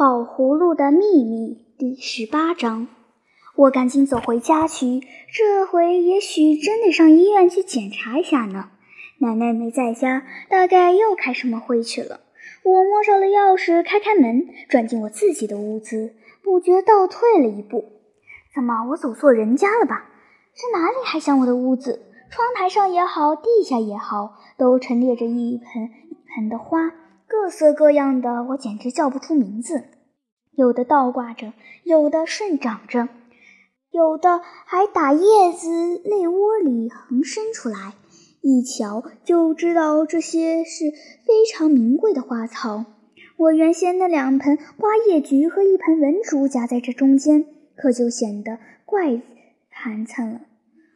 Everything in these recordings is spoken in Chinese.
宝葫芦的秘密第十八章，我赶紧走回家去。这回也许真得上医院去检查一下呢。奶奶没在家，大概又开什么会去了。我摸着了钥匙，开开门，转进我自己的屋子，不觉倒退了一步。怎么，我走错人家了吧？这哪里还像我的屋子？窗台上也好，地下也好，都陈列着一盆一盆的花。各色各样的，我简直叫不出名字。有的倒挂着，有的顺长着，有的还打叶子泪窝里横伸出来。一瞧就知道这些是非常名贵的花草。我原先那两盆花叶菊和一盆文竹夹在这中间，可就显得怪寒碜了。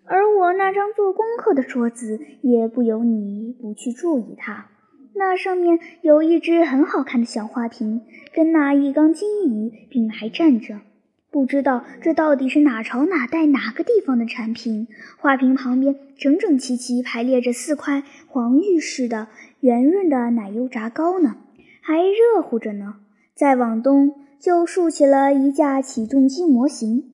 而我那张做功课的桌子，也不由你不去注意它。那上面有一只很好看的小花瓶，跟那一缸金鱼并排站着。不知道这到底是哪朝哪代哪个地方的产品。花瓶旁边整整齐齐排列着四块黄玉似的圆润的奶油炸糕呢，还热乎着呢。再往东就竖起了一架起重机模型，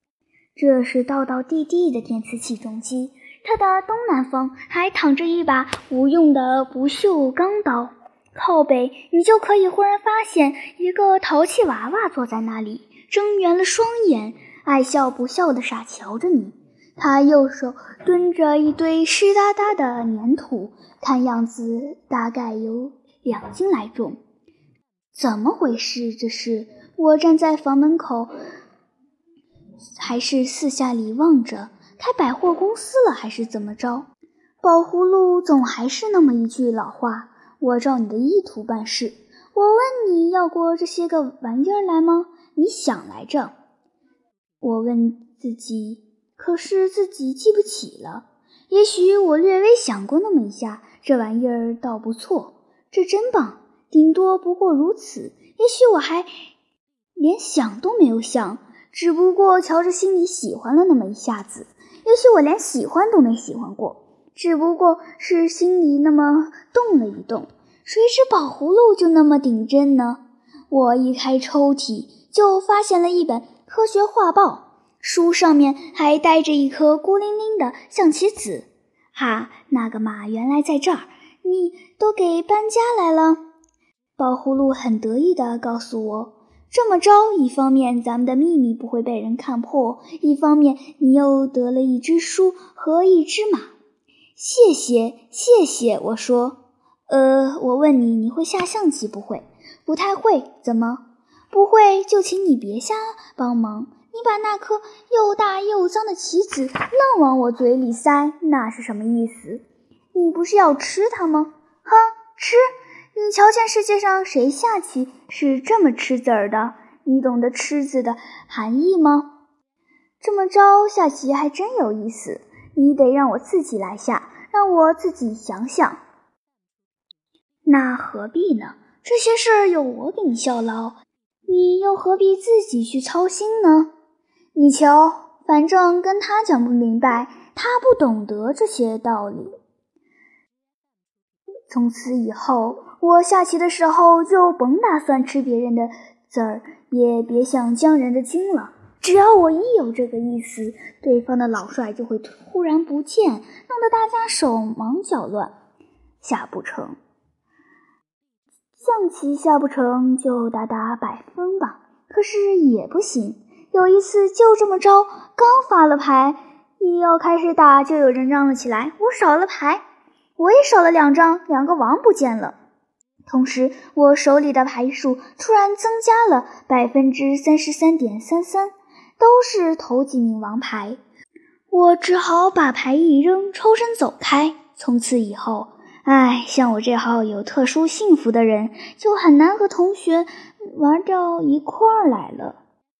这是道道地地的电磁起重机。它的东南方还躺着一把无用的不锈钢刀，靠北你就可以忽然发现一个淘气娃娃坐在那里，睁圆了双眼，爱笑不笑的傻瞧着你。他右手蹲着一堆湿哒哒的粘土，看样子大概有两斤来重。怎么回事？这是我站在房门口，还是四下里望着？开百货公司了还是怎么着？宝葫芦总还是那么一句老话，我照你的意图办事。我问你要过这些个玩意儿来吗？你想来着？我问自己，可是自己记不起了。也许我略微想过那么一下，这玩意儿倒不错，这真棒。顶多不过如此。也许我还连想都没有想，只不过瞧着心里喜欢了那么一下子。也许我连喜欢都没喜欢过，只不过是心里那么动了一动。谁知宝葫芦就那么顶针呢？我一开抽屉，就发现了一本科学画报，书上面还带着一颗孤零零的象棋子。哈，那个马，原来在这儿！你都给搬家来了？宝葫芦很得意地告诉我。这么着，一方面咱们的秘密不会被人看破，一方面你又得了一只书和一只马。谢谢，谢谢。我说，呃，我问你，你会下象棋不会？不太会。怎么不会？就请你别瞎帮忙。你把那颗又大又脏的棋子愣往我嘴里塞，那是什么意思？你不是要吃它吗？哼，吃。你瞧见世界上谁下棋是这么吃子儿的？你懂得“吃”字的含义吗？这么着下棋还真有意思。你得让我自己来下，让我自己想想。那何必呢？这些事儿有我给你效劳，你又何必自己去操心呢？你瞧，反正跟他讲不明白，他不懂得这些道理。从此以后，我下棋的时候就甭打算吃别人的子儿，也别想将人的军了。只要我一有这个意思，对方的老帅就会突然不见，弄得大家手忙脚乱，下不成。象棋下不成就打打百分吧，可是也不行。有一次就这么着，刚发了牌，一要开始打，就有人嚷了起来：“我少了牌。”我也少了两张，两个王不见了。同时，我手里的牌数突然增加了百分之三十三点三三，都是头几名王牌。我只好把牌一扔，抽身走开。从此以后，唉，像我这号有特殊幸福的人，就很难和同学玩到一块儿来了。